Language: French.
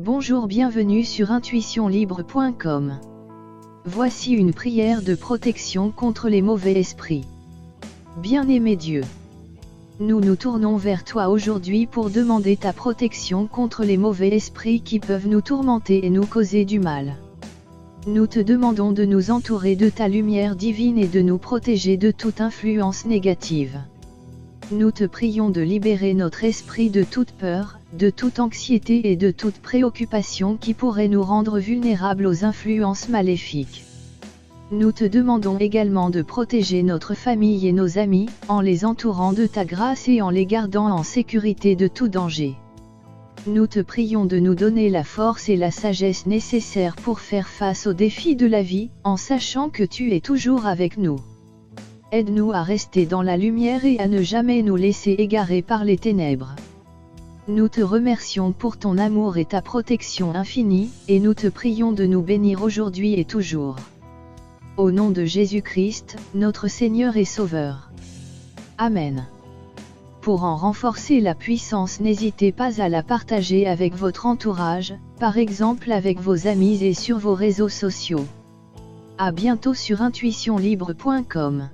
Bonjour, bienvenue sur intuitionlibre.com. Voici une prière de protection contre les mauvais esprits. Bien-aimé Dieu, nous nous tournons vers toi aujourd'hui pour demander ta protection contre les mauvais esprits qui peuvent nous tourmenter et nous causer du mal. Nous te demandons de nous entourer de ta lumière divine et de nous protéger de toute influence négative. Nous te prions de libérer notre esprit de toute peur, de toute anxiété et de toute préoccupation qui pourrait nous rendre vulnérables aux influences maléfiques. Nous te demandons également de protéger notre famille et nos amis, en les entourant de ta grâce et en les gardant en sécurité de tout danger. Nous te prions de nous donner la force et la sagesse nécessaires pour faire face aux défis de la vie, en sachant que tu es toujours avec nous. Aide-nous à rester dans la lumière et à ne jamais nous laisser égarer par les ténèbres. Nous te remercions pour ton amour et ta protection infinie, et nous te prions de nous bénir aujourd'hui et toujours. Au nom de Jésus-Christ, notre Seigneur et Sauveur. Amen. Pour en renforcer la puissance, n'hésitez pas à la partager avec votre entourage, par exemple avec vos amis et sur vos réseaux sociaux. À bientôt sur intuitionlibre.com.